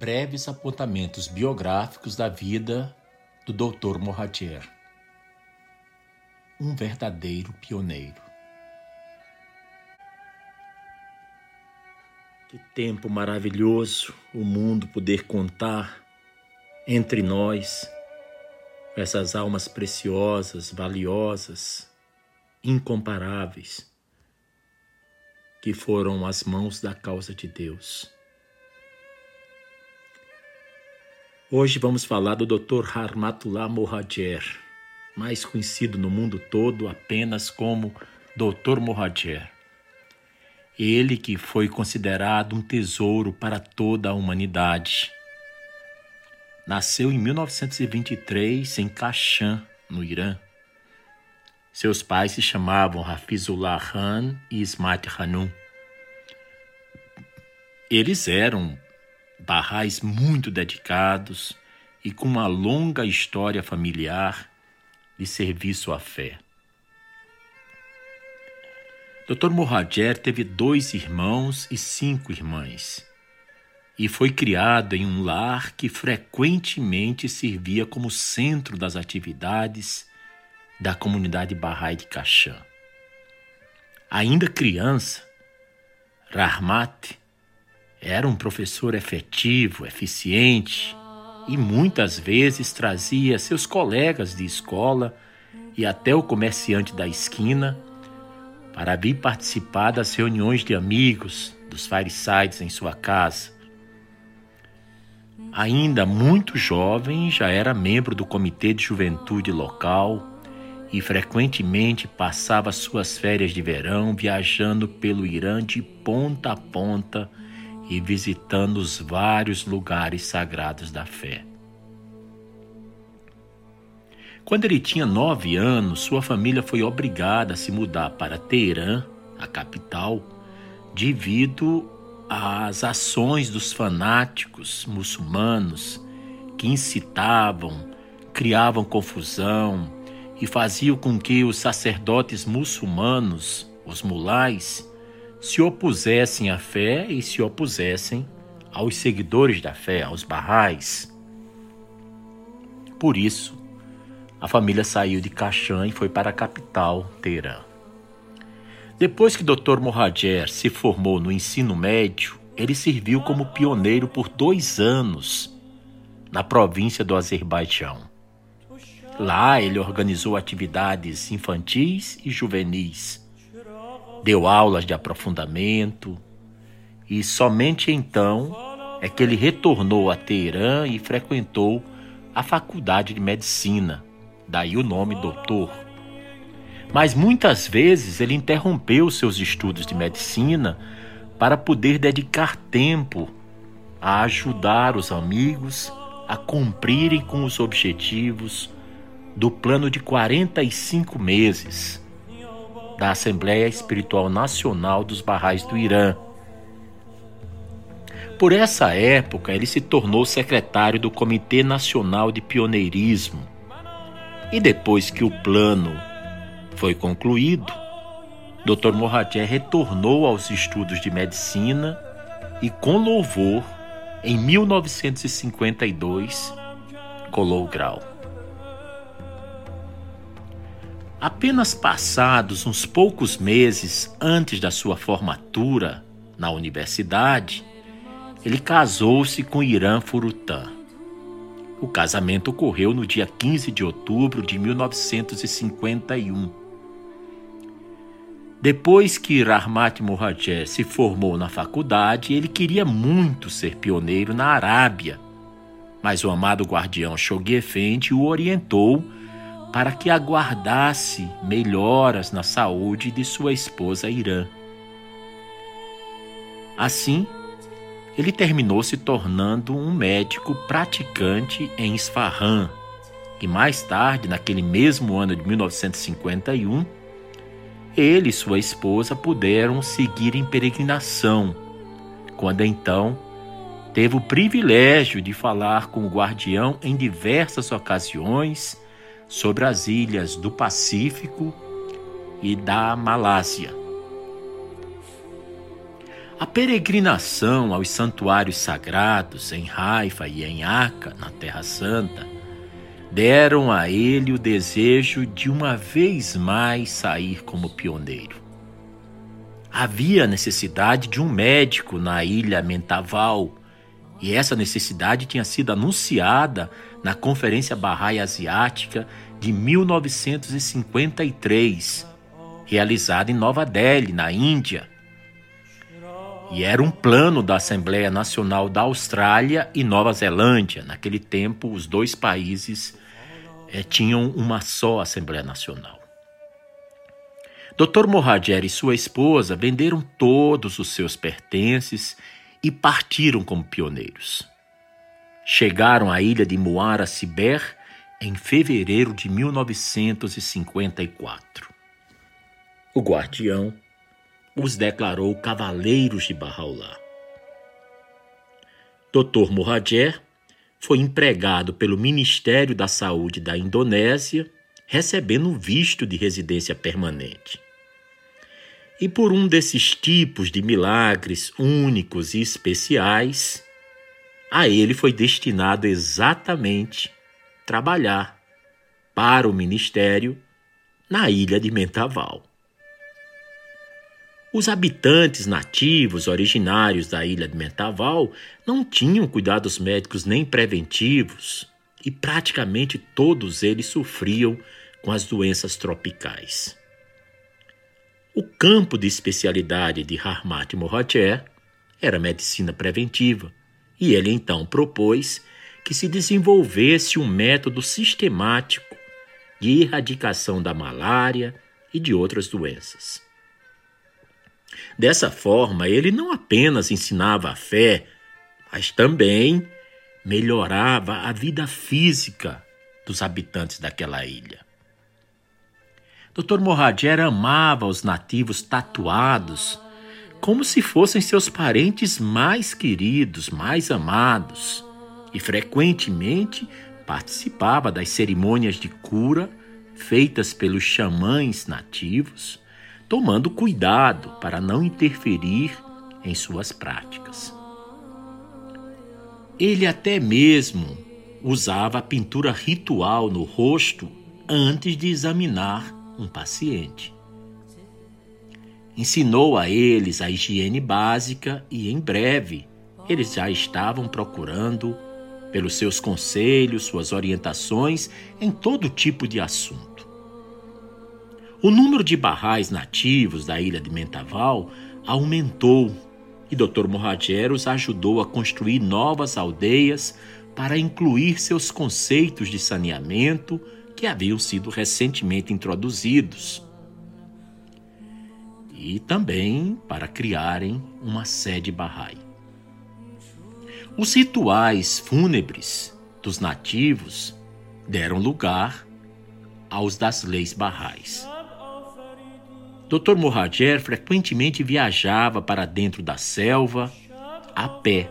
breves apontamentos biográficos da vida do Dr. Moradier. Um verdadeiro pioneiro. Que tempo maravilhoso o mundo poder contar entre nós essas almas preciosas, valiosas, incomparáveis, que foram as mãos da causa de Deus. Hoje vamos falar do Dr. Harmatullah Mohajer, mais conhecido no mundo todo apenas como Dr. Mohajer. Ele que foi considerado um tesouro para toda a humanidade. Nasceu em 1923 em Kashan, no Irã. Seus pais se chamavam Hafizullah Khan e Ismat Hanum. Eles eram barrais muito dedicados e com uma longa história familiar de serviço à fé. Dr. Mohajer teve dois irmãos e cinco irmãs e foi criado em um lar que frequentemente servia como centro das atividades da comunidade Bahá'í de Kashan. Ainda criança, Rahmat era um professor efetivo, eficiente e muitas vezes trazia seus colegas de escola e até o comerciante da esquina para vir participar das reuniões de amigos, dos firesides em sua casa. Ainda muito jovem, já era membro do comitê de juventude local e frequentemente passava suas férias de verão viajando pelo Irã de ponta a ponta e visitando os vários lugares sagrados da fé. Quando ele tinha nove anos, sua família foi obrigada a se mudar para Teherã, a capital, devido às ações dos fanáticos muçulmanos que incitavam, criavam confusão e faziam com que os sacerdotes muçulmanos, os mulais, se opusessem à fé e se opusessem aos seguidores da fé, aos barrais. Por isso, a família saiu de Kashan e foi para a capital, Teherã. Depois que Dr. Mohajer se formou no ensino médio, ele serviu como pioneiro por dois anos na província do Azerbaijão. Lá ele organizou atividades infantis e juvenis, deu aulas de aprofundamento. E somente então é que ele retornou a Teherã e frequentou a faculdade de medicina. Daí o nome doutor. Mas muitas vezes ele interrompeu seus estudos de medicina para poder dedicar tempo a ajudar os amigos a cumprirem com os objetivos do plano de 45 meses da Assembleia Espiritual Nacional dos Barrais do Irã. Por essa época, ele se tornou secretário do Comitê Nacional de Pioneirismo e depois que o plano foi concluído, Dr. Mohajer retornou aos estudos de medicina e, com louvor, em 1952, colou o grau. Apenas passados uns poucos meses antes da sua formatura na universidade, ele casou-se com Irã Furutan o casamento ocorreu no dia 15 de outubro de 1951. Depois que Rahmat Mohajer se formou na faculdade, ele queria muito ser pioneiro na Arábia, mas o amado guardião Shoghi Effendi o orientou para que aguardasse melhoras na saúde de sua esposa Irã. Assim, ele terminou se tornando um médico praticante em Isfahan, e mais tarde, naquele mesmo ano de 1951, ele e sua esposa puderam seguir em peregrinação, quando então teve o privilégio de falar com o guardião em diversas ocasiões sobre as ilhas do Pacífico e da Malásia. A peregrinação aos santuários sagrados em Haifa e em Aca, na Terra Santa, deram a ele o desejo de uma vez mais sair como pioneiro. Havia necessidade de um médico na ilha Mentaval, e essa necessidade tinha sido anunciada na Conferência Bahá'í Asiática de 1953, realizada em Nova Delhi, na Índia. E era um plano da Assembleia Nacional da Austrália e Nova Zelândia. Naquele tempo, os dois países é, tinham uma só Assembleia Nacional. Dr. Mohajer e sua esposa venderam todos os seus pertences e partiram como pioneiros. Chegaram à ilha de Muara Siber em fevereiro de 1954. O guardião os declarou cavaleiros de Bahá'u'lláh. Dr. Mohajer foi empregado pelo Ministério da Saúde da Indonésia, recebendo visto de residência permanente. E por um desses tipos de milagres únicos e especiais, a ele foi destinado exatamente trabalhar para o ministério na ilha de Mentaval. Os habitantes nativos originários da ilha de Mentaval não tinham cuidados médicos nem preventivos e praticamente todos eles sofriam com as doenças tropicais. O campo de especialidade de Harmat Mohajer era medicina preventiva, e ele então propôs que se desenvolvesse um método sistemático de erradicação da malária e de outras doenças. Dessa forma, ele não apenas ensinava a fé, mas também melhorava a vida física dos habitantes daquela ilha. Dr. Mohajer amava os nativos tatuados como se fossem seus parentes mais queridos, mais amados, e frequentemente participava das cerimônias de cura feitas pelos xamãs nativos tomando cuidado para não interferir em suas práticas. Ele até mesmo usava a pintura ritual no rosto antes de examinar um paciente. Ensinou a eles a higiene básica e, em breve, eles já estavam procurando pelos seus conselhos, suas orientações em todo tipo de assunto. O número de barrais nativos da ilha de Mentaval aumentou e Dr. Mohajer os ajudou a construir novas aldeias para incluir seus conceitos de saneamento que haviam sido recentemente introduzidos. E também para criarem uma sede Bahá'í. Os rituais fúnebres dos nativos deram lugar aos das leis barrais. Dr. Mohajer frequentemente viajava para dentro da selva a pé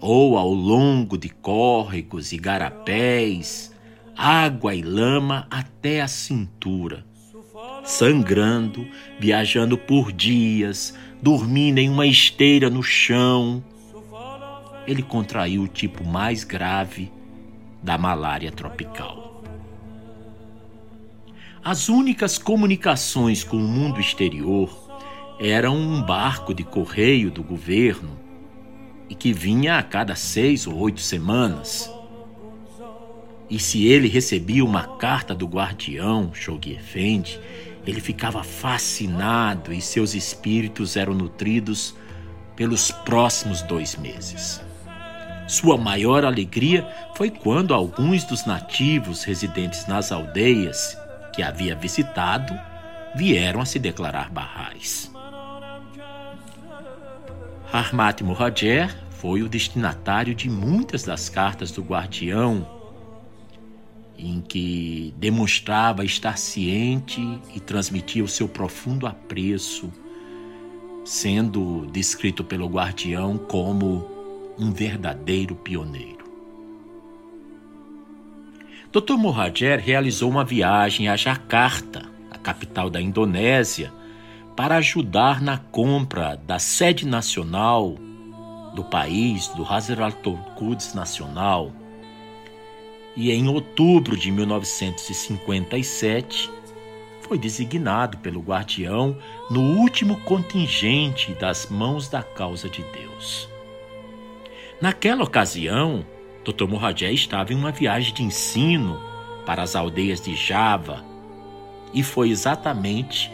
ou ao longo de córregos e garapés, água e lama até a cintura, sangrando, viajando por dias, dormindo em uma esteira no chão. Ele contraiu o tipo mais grave da malária tropical. As únicas comunicações com o mundo exterior eram um barco de correio do governo e que vinha a cada seis ou oito semanas. E se ele recebia uma carta do guardião, Shoghi Effendi, ele ficava fascinado e seus espíritos eram nutridos pelos próximos dois meses. Sua maior alegria foi quando alguns dos nativos residentes nas aldeias que havia visitado vieram a se declarar barrais. Harmat Mohajer foi o destinatário de muitas das cartas do guardião, em que demonstrava estar ciente e transmitia o seu profundo apreço, sendo descrito pelo guardião como um verdadeiro pioneiro. Dr. Mohajer realizou uma viagem a Jakarta, a capital da Indonésia, para ajudar na compra da sede nacional do país, do Hazrat Quds Nacional. E em outubro de 1957, foi designado pelo guardião no último contingente das mãos da causa de Deus. Naquela ocasião, Dr. Morradé estava em uma viagem de ensino para as aldeias de Java e foi exatamente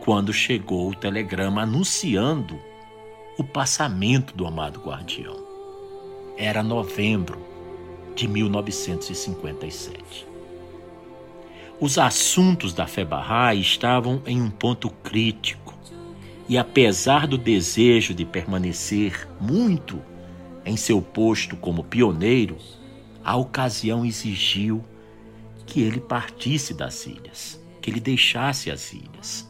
quando chegou o telegrama anunciando o passamento do amado guardião. Era novembro de 1957. Os assuntos da fé Bahá'í estavam em um ponto crítico e, apesar do desejo de permanecer muito em seu posto como pioneiro, a ocasião exigiu que ele partisse das ilhas, que ele deixasse as ilhas.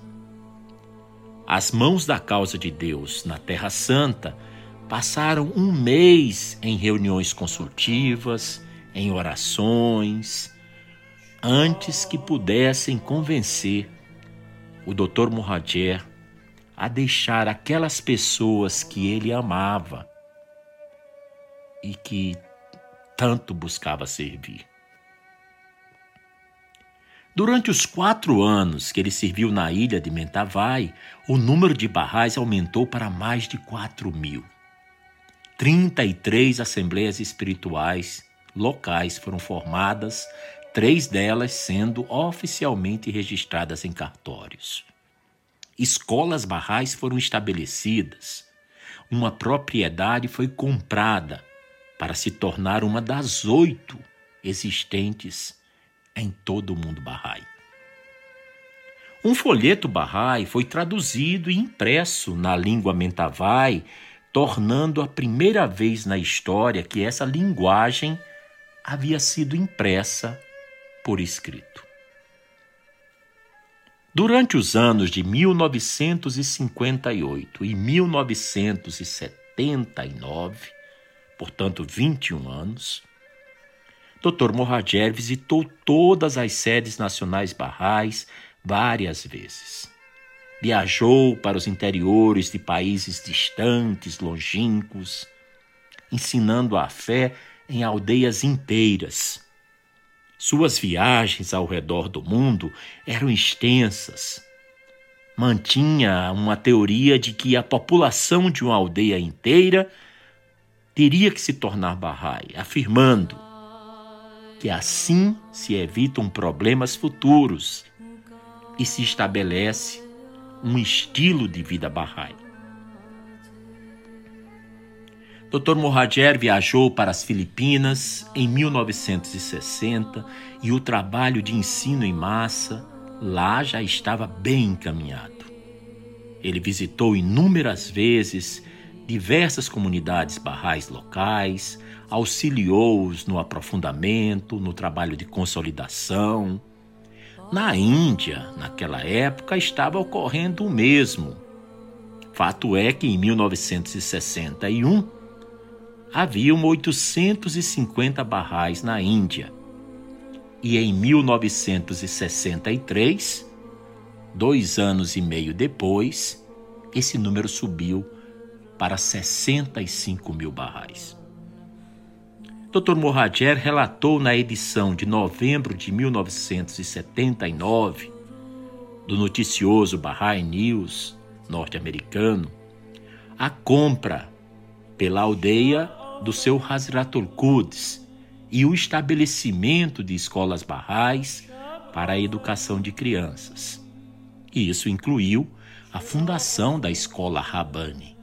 As mãos da causa de Deus na Terra Santa passaram um mês em reuniões consultivas, em orações, antes que pudessem convencer o Dr. Mohajer a deixar aquelas pessoas que ele amava e que tanto buscava servir. Durante os quatro anos que ele serviu na ilha de Mentavai, o número de barrais aumentou para mais de quatro mil. 33 assembleias espirituais locais foram formadas três delas sendo oficialmente registradas em cartórios. Escolas barrais foram estabelecidas. Uma propriedade foi comprada para se tornar uma das oito existentes em todo o mundo barrai. Um folheto barrai foi traduzido e impresso na língua mentavai, tornando a primeira vez na história que essa linguagem havia sido impressa por escrito. Durante os anos de 1958 e 1979, portanto 21 anos, Dr. Morrager visitou todas as sedes nacionais barrais várias vezes. Viajou para os interiores de países distantes, longínquos, ensinando a fé em aldeias inteiras suas viagens ao redor do mundo eram extensas. Mantinha uma teoria de que a população de uma aldeia inteira teria que se tornar Bahá'í, afirmando que assim se evitam problemas futuros e se estabelece um estilo de vida Bahá'í. Dr. Mohajer viajou para as Filipinas em 1960 e o trabalho de ensino em massa lá já estava bem encaminhado. Ele visitou inúmeras vezes diversas comunidades barrais locais, auxiliou-os no aprofundamento, no trabalho de consolidação. Na Índia, naquela época, estava ocorrendo o mesmo. Fato é que em 1961 haviam 850 barrais na Índia. E em 1963, dois anos e meio depois, esse número subiu para 65 mil barrais. Dr. Mohajer relatou na edição de novembro de 1979 do noticioso Bahá'í News norte-americano a compra pela aldeia do seu Hazratul Quds e o estabelecimento de escolas barrais para a educação de crianças. E isso incluiu a fundação da escola Rabani.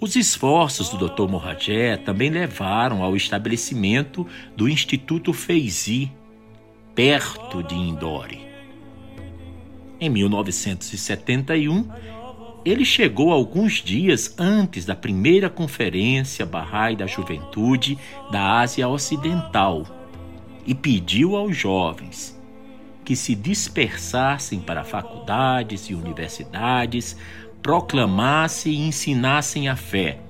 Os esforços do Dr. Morrajé também levaram ao estabelecimento do Instituto Feizi, perto de Indore. Em 1971, ele chegou alguns dias antes da primeira conferência Bahá'í da Juventude da Ásia Ocidental e pediu aos jovens que se dispersassem para faculdades e universidades, proclamassem e ensinassem a fé.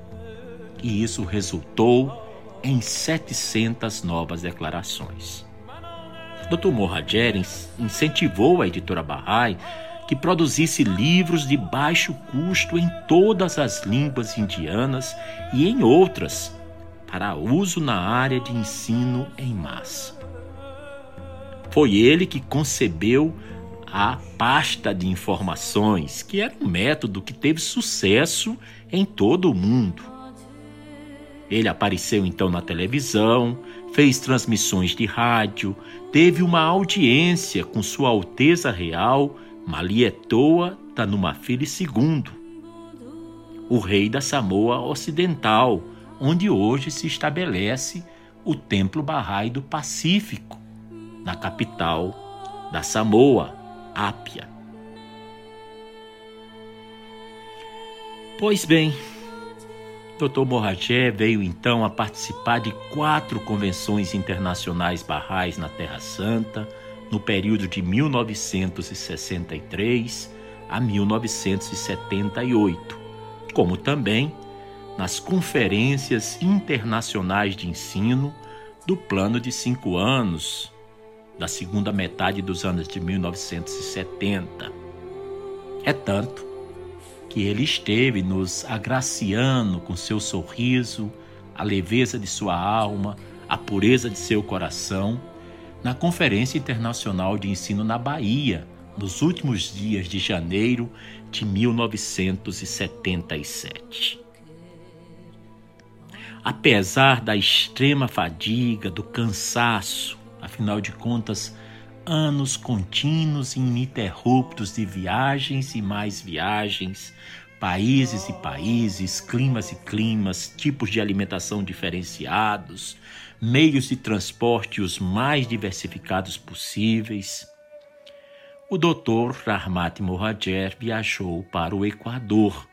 E isso resultou em 700 novas declarações. Dr. Mohajer incentivou a editora Bahá'í que produzisse livros de baixo custo em todas as línguas indianas e em outras, para uso na área de ensino em massa. Foi ele que concebeu a pasta de informações, que era um método que teve sucesso em todo o mundo. Ele apareceu então na televisão, fez transmissões de rádio, teve uma audiência com Sua Alteza Real Malietoa Tanumafili II, o rei da Samoa Ocidental, onde hoje se estabelece o Templo Bahá'í do Pacífico, na capital da Samoa, Ápia. Pois bem, Dr. Morragé veio então a participar de quatro convenções internacionais barrais na Terra Santa no período de 1963 a 1978, como também nas conferências internacionais de ensino do plano de cinco anos da segunda metade dos anos de 1970. É tanto que ele esteve nos agraciando com seu sorriso, a leveza de sua alma, a pureza de seu coração, na Conferência Internacional de Ensino na Bahia, nos últimos dias de janeiro de 1977. Apesar da extrema fadiga, do cansaço, Afinal de contas, anos contínuos e ininterruptos de viagens e mais viagens, países e países, climas e climas, tipos de alimentação diferenciados, meios de transporte os mais diversificados possíveis. O Dr. Rahmat Mohajer viajou para o Equador.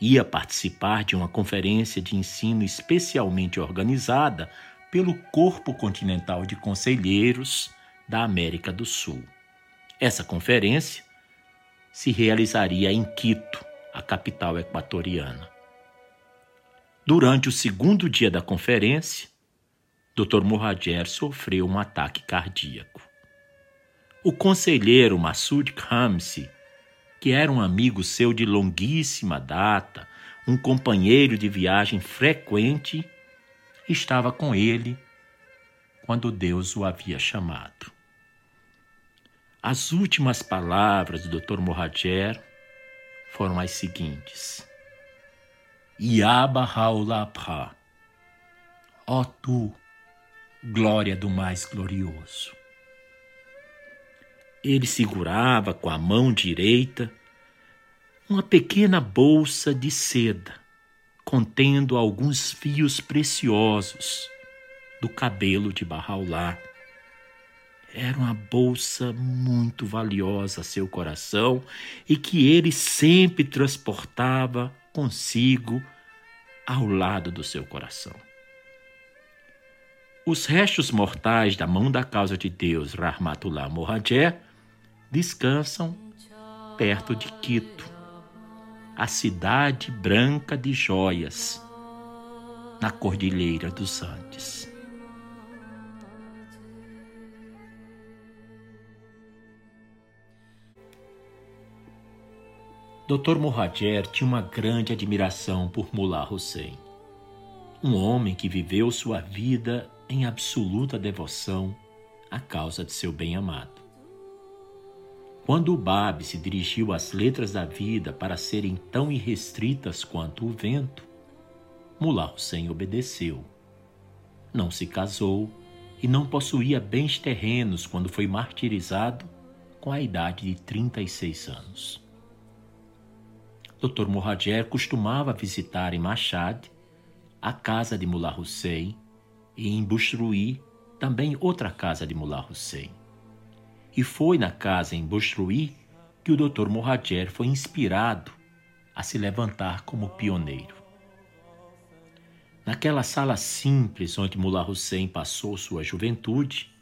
Ia participar de uma conferência de ensino especialmente organizada pelo Corpo Continental de Conselheiros da América do Sul. Essa conferência se realizaria em Quito, a capital equatoriana. Durante o segundo dia da conferência, Dr. Mohajer sofreu um ataque cardíaco. O conselheiro Massoud Khamsi, que era um amigo seu de longuíssima data, um companheiro de viagem frequente, estava com ele quando Deus o havia chamado. As últimas palavras do Dr. Mohajer foram as seguintes: Yaba Haulabha, ó tu, glória do mais glorioso. Ele segurava com a mão direita uma pequena bolsa de seda contendo alguns fios preciosos do cabelo de Barraulá. Era uma bolsa muito valiosa a seu coração e que ele sempre transportava consigo ao lado do seu coração. Os restos mortais da mão da causa de Deus, Rahmatullah Mohajé, descansam perto de Quito, a cidade branca de joias, na Cordilheira dos Andes. Dr. Mohajer tinha uma grande admiração por Mullah Hussein, um homem que viveu sua vida em absoluta devoção à causa de seu bem-amado. Quando o Bab se dirigiu às letras da vida para serem tão irrestritas quanto o vento, Mullah Hussein obedeceu. Não se casou e não possuía bens terrenos quando foi martirizado com a idade de 36 anos. Dr. Mohajer costumava visitar em Machad a casa de Mullah Hussein e em Bushruí também outra casa de Mullah Hussein. E foi na casa em Bostruí que o Dr. Mohajer foi inspirado a se levantar como pioneiro. Naquela sala simples onde Mullah Hussein passou sua juventude,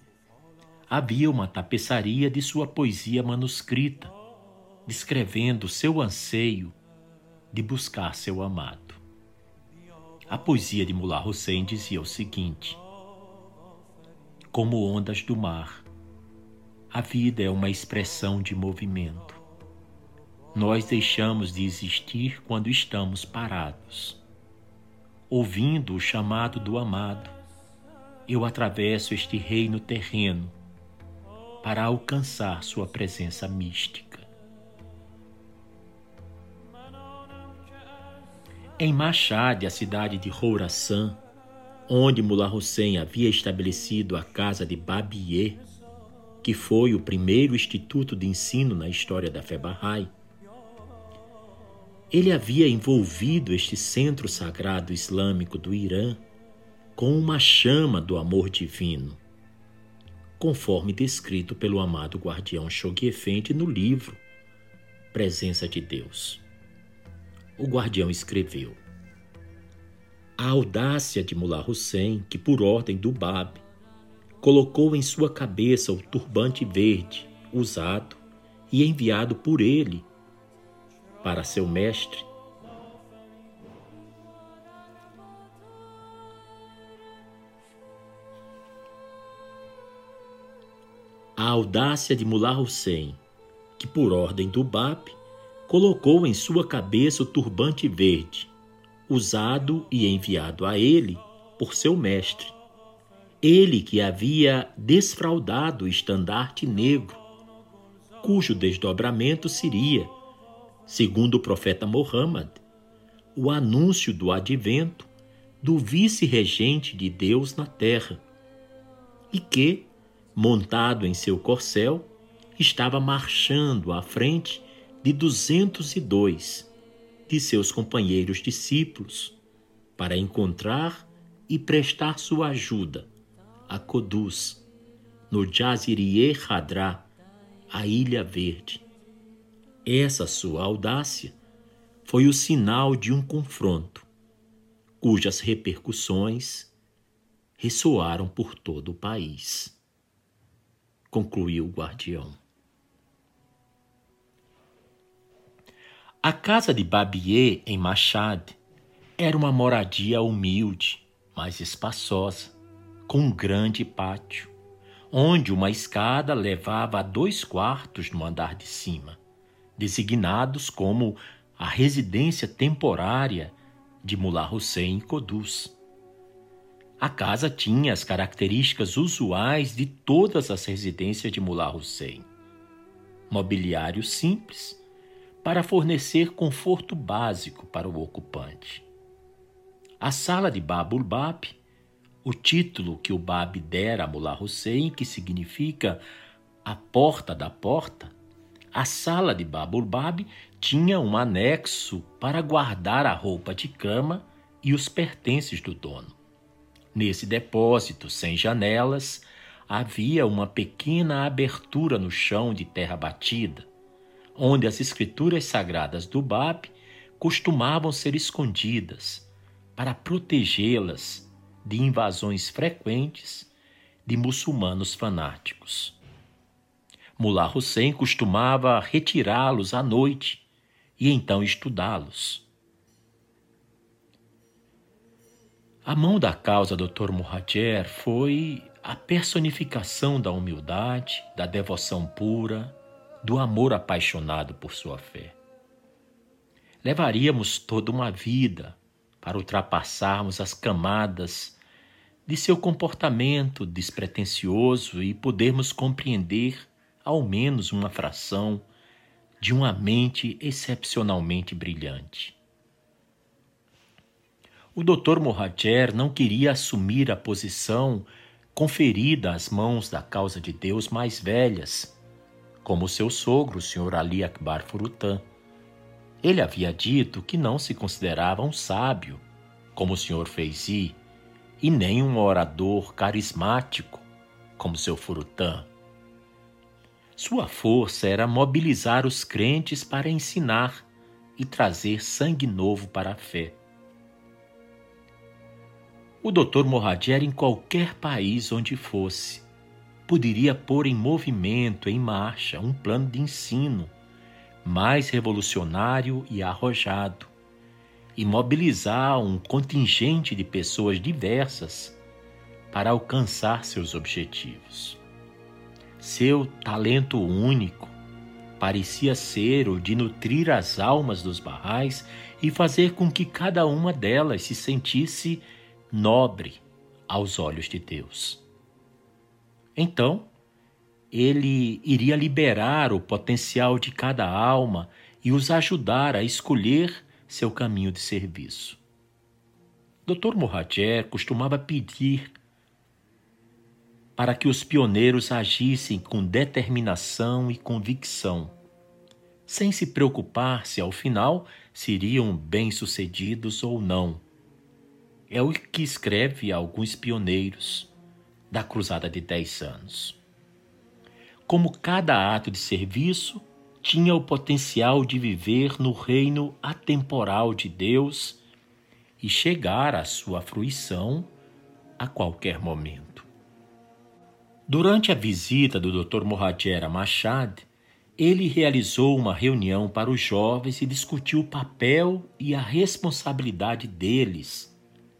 havia uma tapeçaria de sua poesia manuscrita, descrevendo seu anseio de buscar seu amado. A poesia de Mullah Hussein dizia o seguinte: Como ondas do mar, A vida é uma expressão de movimento. Nós deixamos de existir quando estamos parados. Ouvindo o chamado do amado, eu atravesso este reino terreno para alcançar sua presença mística. Em Machad, a cidade de Hourasan, onde Mullah Hussein havia estabelecido a casa de Babiye, que foi o primeiro instituto de ensino na história da Bahá'í, ele havia envolvido este centro sagrado islâmico do Irã com uma chama do amor divino, conforme descrito pelo amado guardião Shoghi Effendi no livro Presença de Deus. O guardião escreveu: A audácia de Mullah Hussein, que por ordem do Bab colocou em sua cabeça o turbante verde usado e enviado por ele para seu mestre, a audácia de Mullah Hussein, que por ordem do Bab colocou em sua cabeça o turbante verde, usado e enviado a ele por seu mestre. Ele que havia desfraudado o estandarte negro, cujo desdobramento seria, segundo o profeta Muhammad, o anúncio do advento do vice-regente de Deus na terra, e que, montado em seu corcel, estava marchando à frente de 202 de seus companheiros discípulos para encontrar e prestar sua ajuda a Coduz, no Jaziriye Hadra, a Ilha Verde. Essa sua audácia foi o sinal de um confronto, cujas repercussões ressoaram por todo o país. Concluiu o guardião. A casa de Babier, em Machad, era uma moradia humilde, mas espaçosa, com um grande pátio, onde uma escada levava a dois quartos no andar de cima, designados como a residência temporária de Mullah Hussein Kodus. A casa tinha as características usuais de todas as residências de Mullah Hussein. Mobiliário simples, para fornecer conforto básico para o ocupante. A sala de Babul Bab, o título que o Bab dera a Mullah Hussein, que significa a porta da porta, a sala de Bab tinha um anexo para guardar a roupa de cama e os pertences do dono. Nesse depósito sem janelas, havia uma pequena abertura no chão de terra batida, onde as escrituras sagradas do Bab costumavam ser escondidas para protegê-las de invasões frequentes de muçulmanos fanáticos. Mullah Hussein costumava retirá-los à noite e então estudá-los. A mão da causa Dr. Muhajer foi a personificação da humildade, da devoção pura, do amor apaixonado por sua fé. Levaríamos toda uma vida para ultrapassarmos as camadas de seu comportamento despretensioso e podermos compreender ao menos uma fração de uma mente excepcionalmente brilhante. O Dr. Mohajer não queria assumir a posição conferida às mãos da causa de Deus mais velhas como seu sogro, o Sr. Ali Akbar Furutan. Ele havia dito que não se considerava um sábio, como o Sr. Feizi, e nem um orador carismático, como seu Furutan. Sua força era mobilizar os crentes para ensinar e trazer sangue novo para a fé. O Dr. Moradi era em qualquer país onde fosse, poderia pôr em movimento, em marcha, um plano de ensino mais revolucionário e arrojado, e mobilizar um contingente de pessoas diversas para alcançar seus objetivos. Seu talento único parecia ser o de nutrir as almas dos barrais e fazer com que cada uma delas se sentisse nobre aos olhos de Deus. Então, ele iria liberar o potencial de cada alma e os ajudar a escolher seu caminho de serviço. Dr. Mohajer costumava pedir para que os pioneiros agissem com determinação e convicção, sem se preocupar se ao final seriam bem-sucedidos ou não. É o que escreve alguns pioneiros da Cruzada de Dez Anos. Como cada ato de serviço tinha o potencial de viver no reino atemporal de Deus e chegar à sua fruição a qualquer momento. Durante a visita do Dr. Mohajer Machad, ele realizou uma reunião para os jovens e discutiu o papel e a responsabilidade deles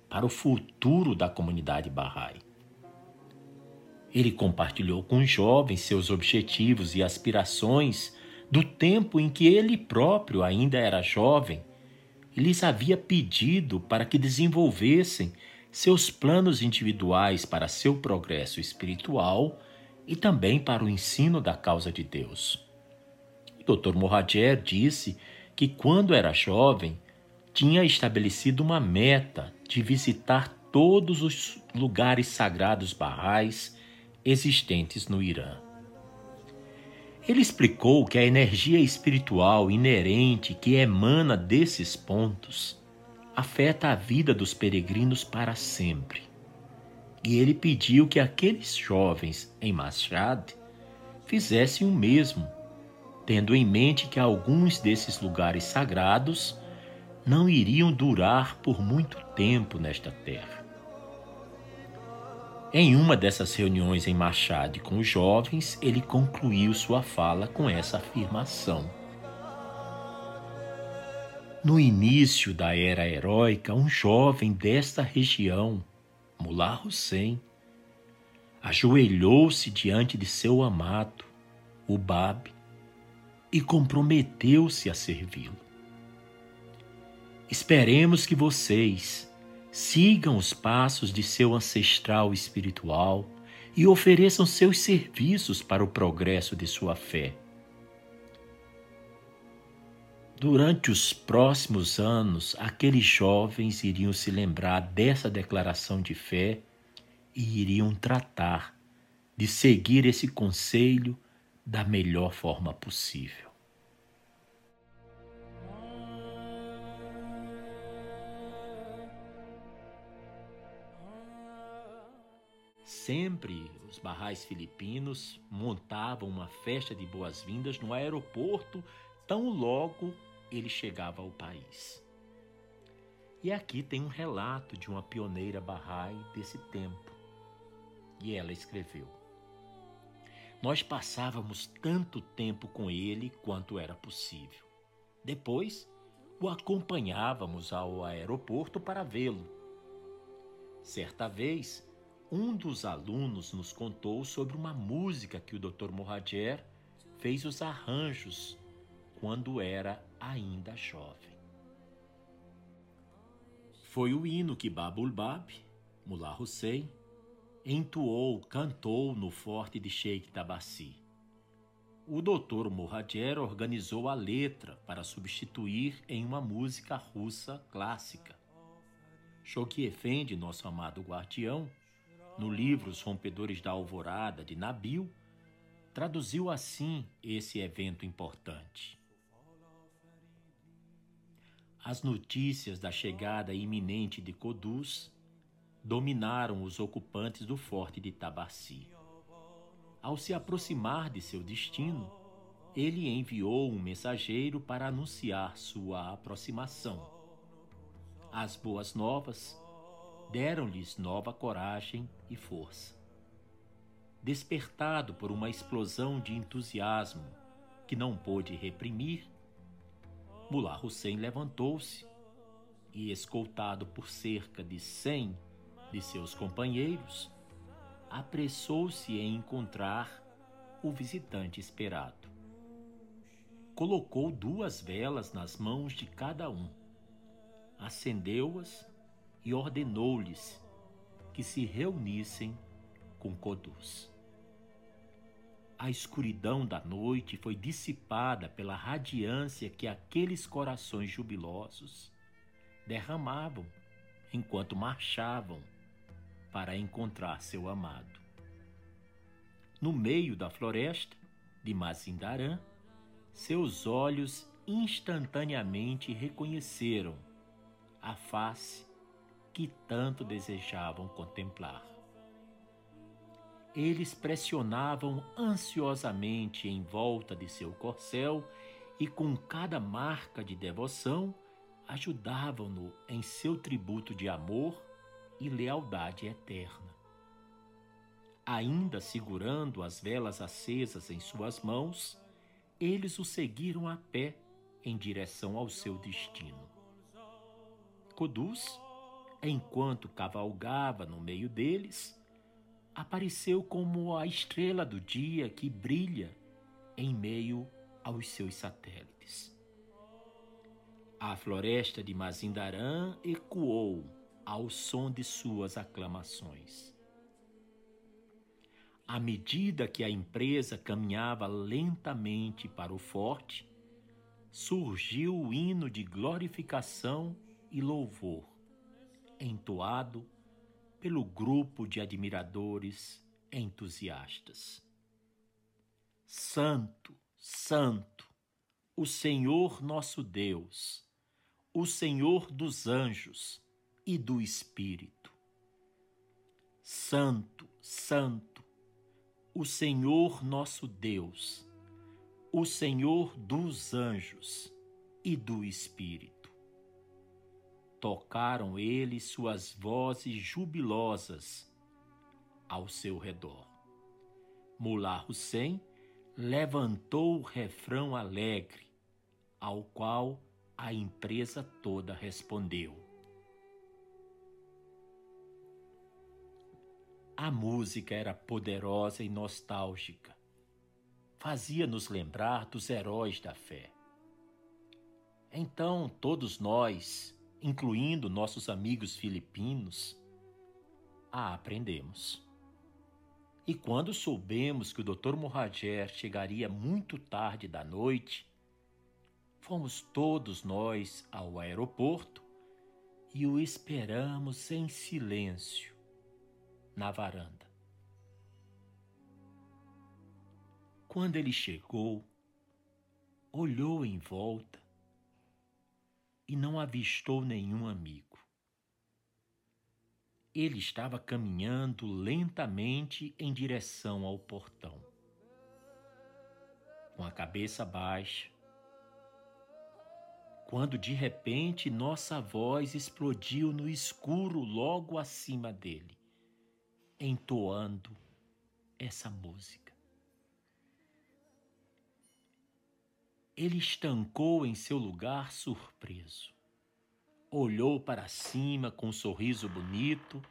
para o futuro da comunidade Bahá'í. Ele compartilhou com os jovens seus objetivos e aspirações do tempo em que ele próprio ainda era jovem e lhes havia pedido para que desenvolvessem seus planos individuais para seu progresso espiritual e também para o ensino da causa de Deus. Dr. Mohajer disse que quando era jovem tinha estabelecido uma meta de visitar todos os lugares sagrados barrais existentes no Irã. Ele explicou que a energia espiritual inerente que emana desses pontos afeta a vida dos peregrinos para sempre. E ele pediu que aqueles jovens em Mashhad fizessem o mesmo, tendo em mente que alguns desses lugares sagrados não iriam durar por muito tempo nesta terra. Em uma dessas reuniões em Machado com os jovens, ele concluiu sua fala com essa afirmação. No início da era heróica, um jovem desta região, Mullah Hussein, ajoelhou-se diante de seu amado, o Bab, e comprometeu-se a servi-lo. Esperemos que vocês sigam os passos de seu ancestral espiritual e ofereçam seus serviços para o progresso de sua fé Durante os próximos anos, aqueles jovens iriam se lembrar dessa declaração de fé e iriam tratar de seguir esse conselho da melhor forma possível. Sempre os barrais filipinos montavam uma festa de boas-vindas no aeroporto tão logo ele chegava ao país. E aqui tem um relato de uma pioneira Bahá'í desse tempo. E ela escreveu: Nós passávamos tanto tempo com ele quanto era possível. Depois, o acompanhávamos ao aeroporto para vê-lo. Certa vez, um dos alunos nos contou sobre uma música que o Dr. Mohajer fez os arranjos quando era ainda jovem. Foi o hino que Babul Bab, Mullah Hussein, entoou, cantou no forte de Sheikh Tabassi. O doutor Mohajer organizou a letra para substituir em uma música russa clássica. Shokhi Effendi, nosso amado guardião, no livro Os Rompedores da Alvorada de Nabil, traduziu assim esse evento importante. As notícias da chegada iminente de Coduz dominaram os ocupantes do forte de Tabaci. Ao se aproximar de seu destino, ele enviou um mensageiro para anunciar sua aproximação. As boas novas deram-lhes nova coragem e força. Despertado por uma explosão de entusiasmo que não pôde reprimir, Mullah Hussein levantou-se e, escoltado por cerca de cem de seus companheiros, apressou-se em encontrar o visitante esperado. Colocou duas velas nas mãos de cada um, acendeu-as e ordenou-lhes que se reunissem com Coduz. A escuridão da noite foi dissipada pela radiância que aqueles corações jubilosos derramavam enquanto marchavam para encontrar seu amado. No meio da floresta de Mazindarã, seus olhos instantaneamente reconheceram a face que tanto desejavam contemplar. Eles pressionavam ansiosamente em volta de seu corcel e, com cada marca de devoção, ajudavam-no em seu tributo de amor e lealdade eterna. Ainda segurando as velas acesas em suas mãos, eles o seguiram a pé em direção ao seu destino. Coduz, enquanto cavalgava no meio deles, apareceu como a estrela do dia que brilha em meio aos seus satélites. A floresta de Mazindarã ecoou ao som de suas aclamações. À medida que a empresa caminhava lentamente para o forte, surgiu o hino de glorificação e louvor, entoado pelo grupo de admiradores entusiastas. Santo, Santo, o Senhor nosso Deus o Senhor dos anjos e do Espírito. Santo, Santo, o Senhor nosso Deus, o Senhor dos anjos e do Espírito. Tocaram eles suas vozes jubilosas ao seu redor. Mullah Hussein levantou o refrão alegre, ao qual a empresa toda respondeu. A música era poderosa e nostálgica. Fazia-nos lembrar dos heróis da fé. Então, todos nós, incluindo nossos amigos filipinos, a aprendemos. E quando soubemos que o Dr. Mohajer chegaria muito tarde da noite, Fomos todos nós ao aeroporto e o esperamos em silêncio na varanda. Quando ele chegou, olhou em volta e não avistou nenhum amigo. Ele estava caminhando lentamente em direção ao portão. Com a cabeça baixa, quando de repente nossa voz explodiu no escuro logo acima dele, entoando essa música. Ele estancou em seu lugar surpreso. Olhou para cima com um sorriso bonito,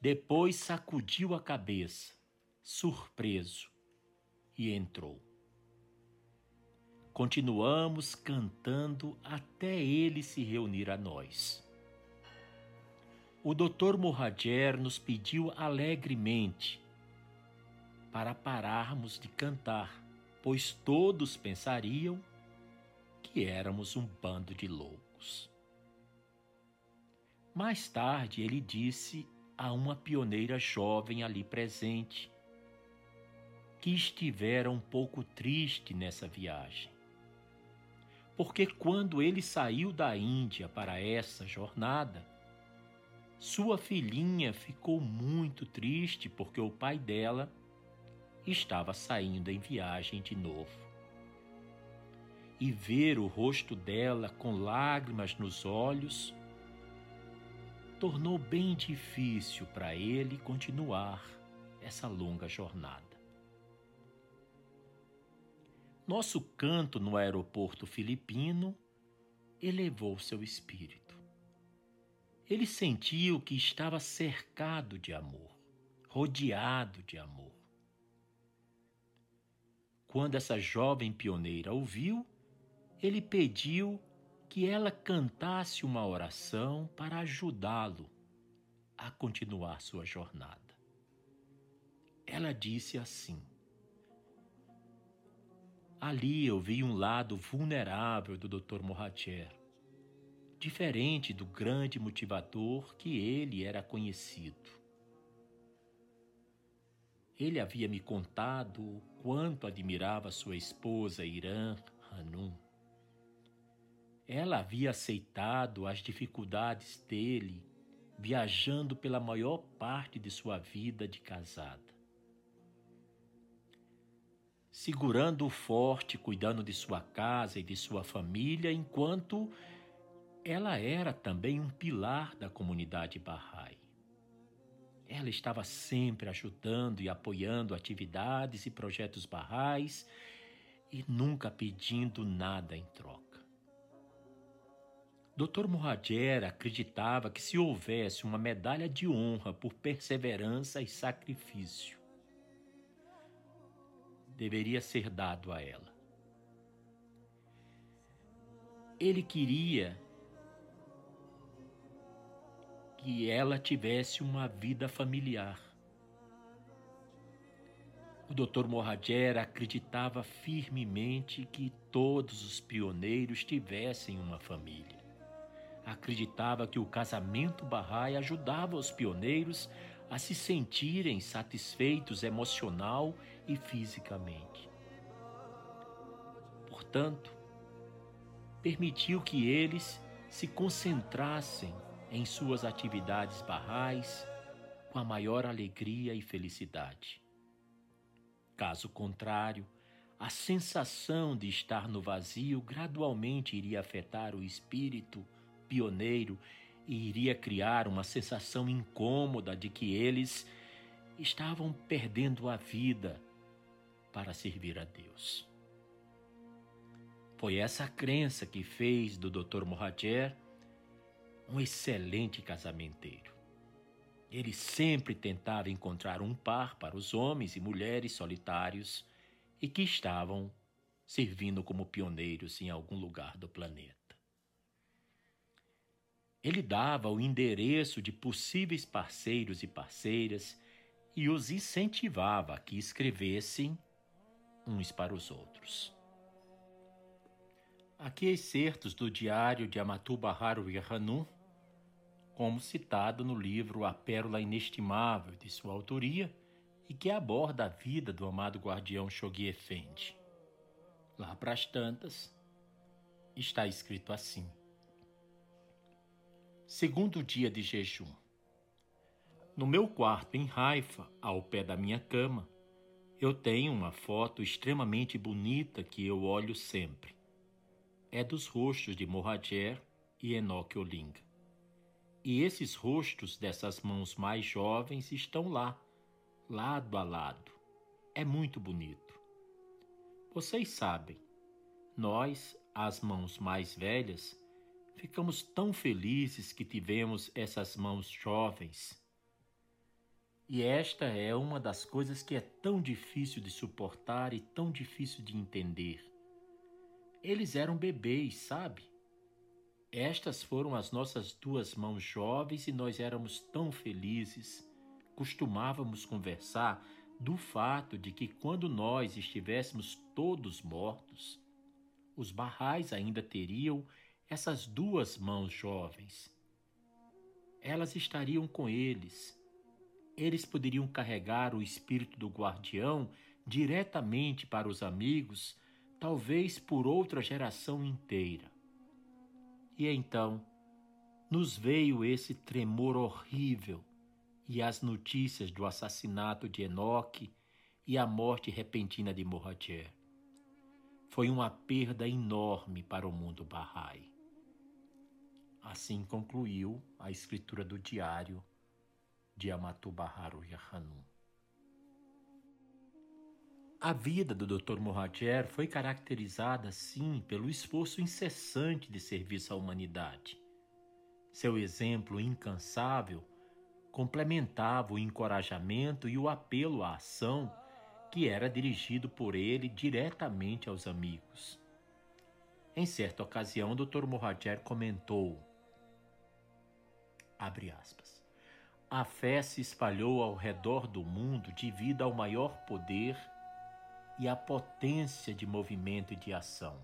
depois sacudiu a cabeça, surpreso, e entrou. Continuamos cantando até ele se reunir a nós. O Dr. Mohajer nos pediu alegremente para pararmos de cantar, pois todos pensariam que éramos um bando de loucos. Mais tarde ele disse a uma pioneira jovem ali presente que estivera um pouco triste nessa viagem porque quando ele saiu da Índia para essa jornada, sua filhinha ficou muito triste porque o pai dela estava saindo em viagem de novo. E ver o rosto dela com lágrimas nos olhos tornou bem difícil para ele continuar essa longa jornada. Nosso canto no aeroporto filipino elevou seu espírito. Ele sentiu que estava cercado de amor, rodeado de amor. quando essa jovem pioneira ouviu, ele pediu que ela cantasse uma oração para ajudá-lo a continuar sua jornada. Ela disse assim: Ali eu vi um lado vulnerável do Dr. Mohajer, diferente do grande motivador que ele era conhecido. Ele havia me contado o quanto admirava sua esposa Irã Hanum. Ela havia aceitado as dificuldades dele, viajando pela maior parte de sua vida de casada segurando o forte, cuidando de sua casa e de sua família, enquanto ela era também um pilar da comunidade Bahá'í. Ela estava sempre ajudando e apoiando atividades e projetos barrais e nunca pedindo nada em troca. Dr. Muhajer acreditava que se houvesse uma medalha de honra por perseverança e sacrifício, deveria ser dado a ela. Ele queria que ela tivesse uma vida familiar. O Dr. Mohajer acreditava firmemente que todos os pioneiros tivessem uma família. Acreditava que o casamento Bahá'í ajudava os pioneiros a se sentirem satisfeitos emocional e fisicamente. Portanto, permitiu que eles se concentrassem em suas atividades barrais com a maior alegria e felicidade. Caso contrário, a sensação de estar no vazio gradualmente iria afetar o espírito pioneiro e iria criar uma sensação incômoda de que eles estavam perdendo a vida para servir a Deus. Foi essa crença que fez do Dr. Mohajer um excelente casamenteiro. Ele sempre tentava encontrar um par para os homens e mulheres solitários e que estavam servindo como pioneiros em algum lugar do planeta. Ele dava o endereço de possíveis parceiros e parceiras e os incentivava a que escrevessem uns para os outros. Aqui excertos do diário de Amatu Baharu Yahanu, como citado no livro A Pérola Inestimável de sua autoria e que aborda a vida do amado guardião Shoghi Effendi. Lá para as tantas, está escrito assim: Segundo dia de jejum. No meu quarto em Haifa, ao pé da minha cama, eu tenho uma foto extremamente bonita que eu olho sempre. É dos rostos de Mohajer e Enoque Olinga. E esses rostos dessas mãos mais jovens estão lá, lado a lado. É muito bonito. Vocês sabem, nós, as mãos mais velhas, Ficamos tão felizes que tivemos essas mãos jovens. E esta é uma das coisas que é tão difícil de suportar e tão difícil de entender. Eles eram bebês, sabe? Estas foram as nossas duas mãos jovens e nós éramos tão felizes. Costumávamos conversar do fato de que quando nós estivéssemos todos mortos, os barrais ainda teriam essas duas mãos jovens. Elas estariam com eles. Eles poderiam carregar o espírito do guardião diretamente para os amigos, talvez por outra geração inteira. E então nos veio esse tremor horrível e as notícias do assassinato de Enoque e a morte repentina de Mohajer. Foi uma perda enorme para o mundo Bahá'í. Assim concluiu a escritura do diário de Amatu Baharu Yahanu. A vida do Dr. Mohajer foi caracterizada, sim, pelo esforço incessante de serviço à humanidade. Seu exemplo incansável complementava o encorajamento e o apelo à ação que era dirigido por ele diretamente aos amigos. Em certa ocasião, Dr. Mohajer comentou. A fé se espalhou ao redor do mundo devido ao maior poder e à potência de movimento e de ação.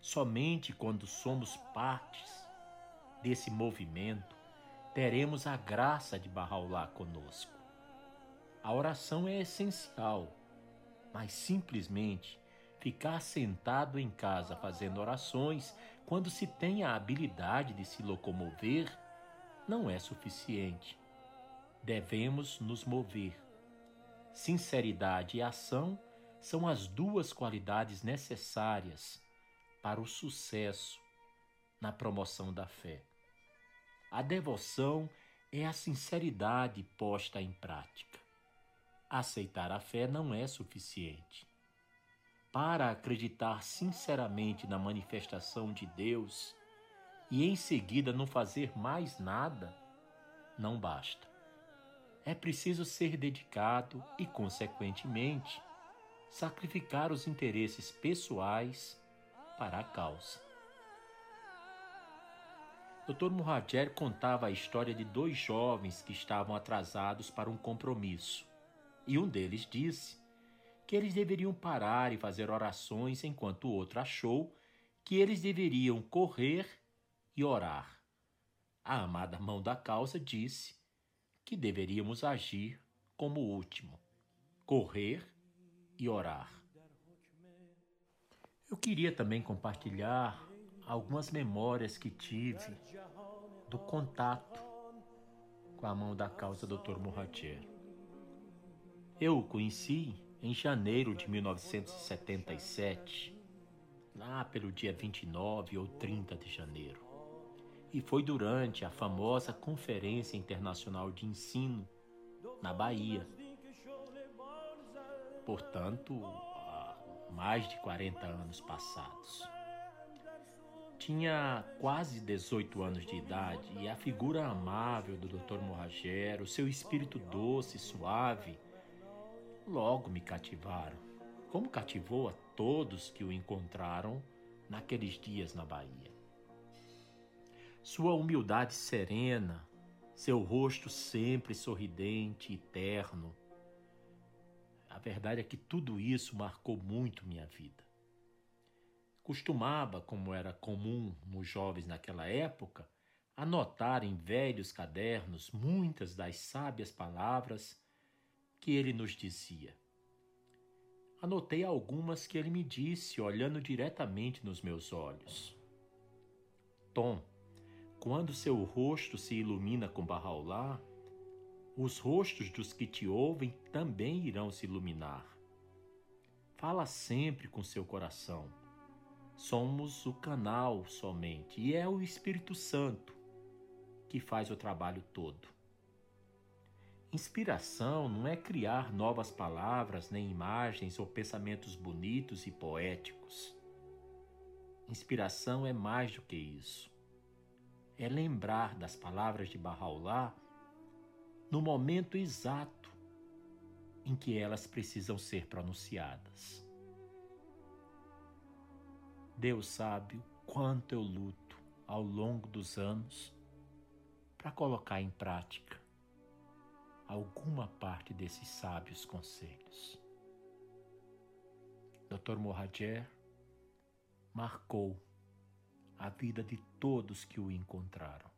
Somente quando somos partes desse movimento teremos a graça de Bahá'u'lláh conosco. A oração é essencial, mas simplesmente ficar sentado em casa fazendo orações quando se tem a habilidade de se locomover não é suficiente. Devemos nos mover. Sinceridade e ação são as duas qualidades necessárias para o sucesso na promoção da fé. A devoção é a sinceridade posta em prática. Aceitar a fé não é suficiente. Para acreditar sinceramente na manifestação de Deus e em seguida não fazer mais nada, não basta. É preciso ser dedicado e, consequentemente, sacrificar os interesses pessoais para a causa. Dr. Muhajer contava a história de dois jovens que estavam atrasados para um compromisso e um deles disse que eles deveriam parar e fazer orações, enquanto o outro achou que eles deveriam correr e orar. A amada mão da causa disse que deveríamos agir como último: correr e orar. Eu queria também compartilhar algumas memórias que tive do contato com a mão da causa Dr. Mohajer. Eu o conheci em janeiro de 1977, lá pelo dia 29 ou 30 de janeiro. E foi durante a famosa Conferência Internacional de Ensino na Bahia. Portanto, há mais de 40 anos passados. Tinha quase 18 anos de idade e a figura amável do Dr. Morragero, o seu espírito doce e suave, logo me cativaram, como cativou a todos que o encontraram naqueles dias na Bahia. Sua humildade serena, seu rosto sempre sorridente e terno. A verdade é que tudo isso marcou muito minha vida. Costumava, como era comum nos jovens naquela época, anotar em velhos cadernos muitas das sábias palavras que ele nos dizia. Anotei algumas que ele me disse, olhando diretamente nos meus olhos. Tom, quando seu rosto se ilumina com Bahá'u'lláh, os rostos dos que te ouvem também irão se iluminar. Fala sempre com seu coração. Somos o canal somente, e é o Espírito Santo que faz o trabalho todo. Inspiração não é criar novas palavras, nem imagens ou pensamentos bonitos e poéticos. Inspiração é mais do que isso. É lembrar das palavras de Bahá'u'lláh no momento exato em que elas precisam ser pronunciadas. Deus sabe o quanto eu luto ao longo dos anos para colocar em prática alguma parte desses sábios conselhos. Dr. Mohajer marcou a vida de todos que o encontraram.